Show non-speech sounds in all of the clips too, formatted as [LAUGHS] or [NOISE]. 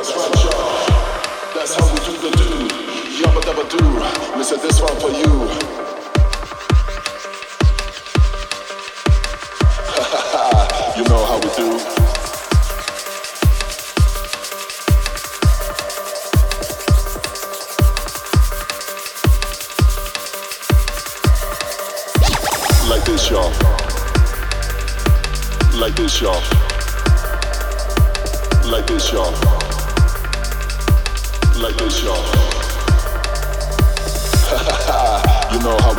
That's how we do the do. Do. Say this one for you. [LAUGHS] you know how we do. Like this, y'all. Like this, y'all. Like this, y'all.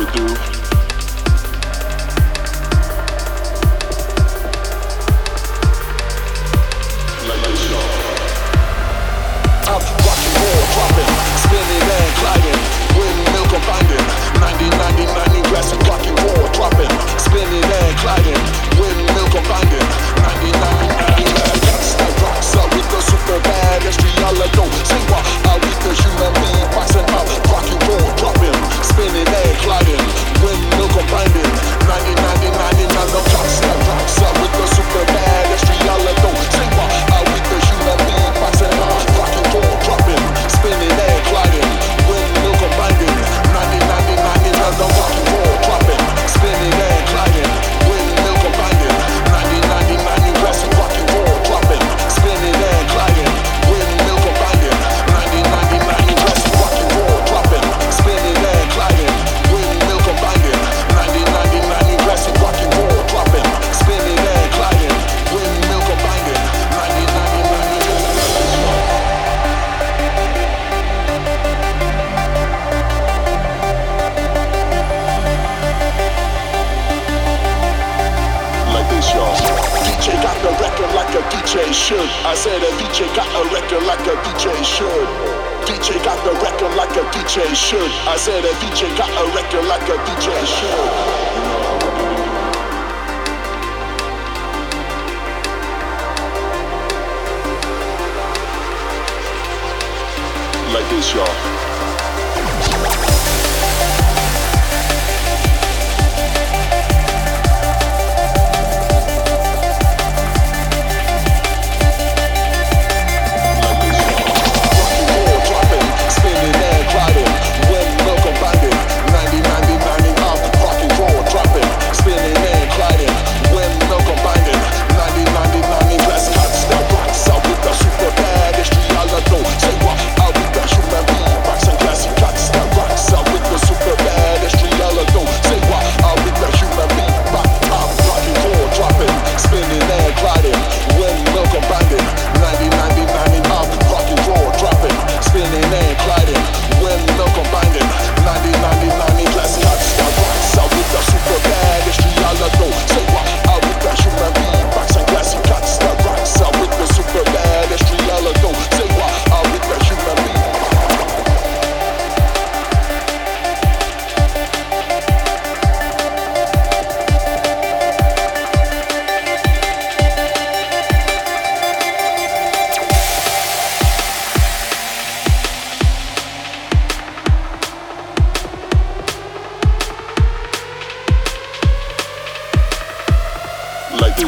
do. You know how we do. I said a DJ got a record like a DJ should. DJ got the record like a DJ should. I said a DJ got a record like a DJ should. Like this, y'all.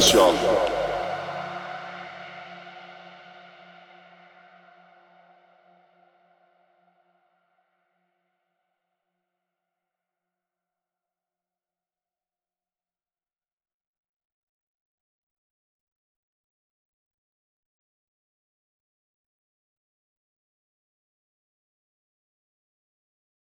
Show.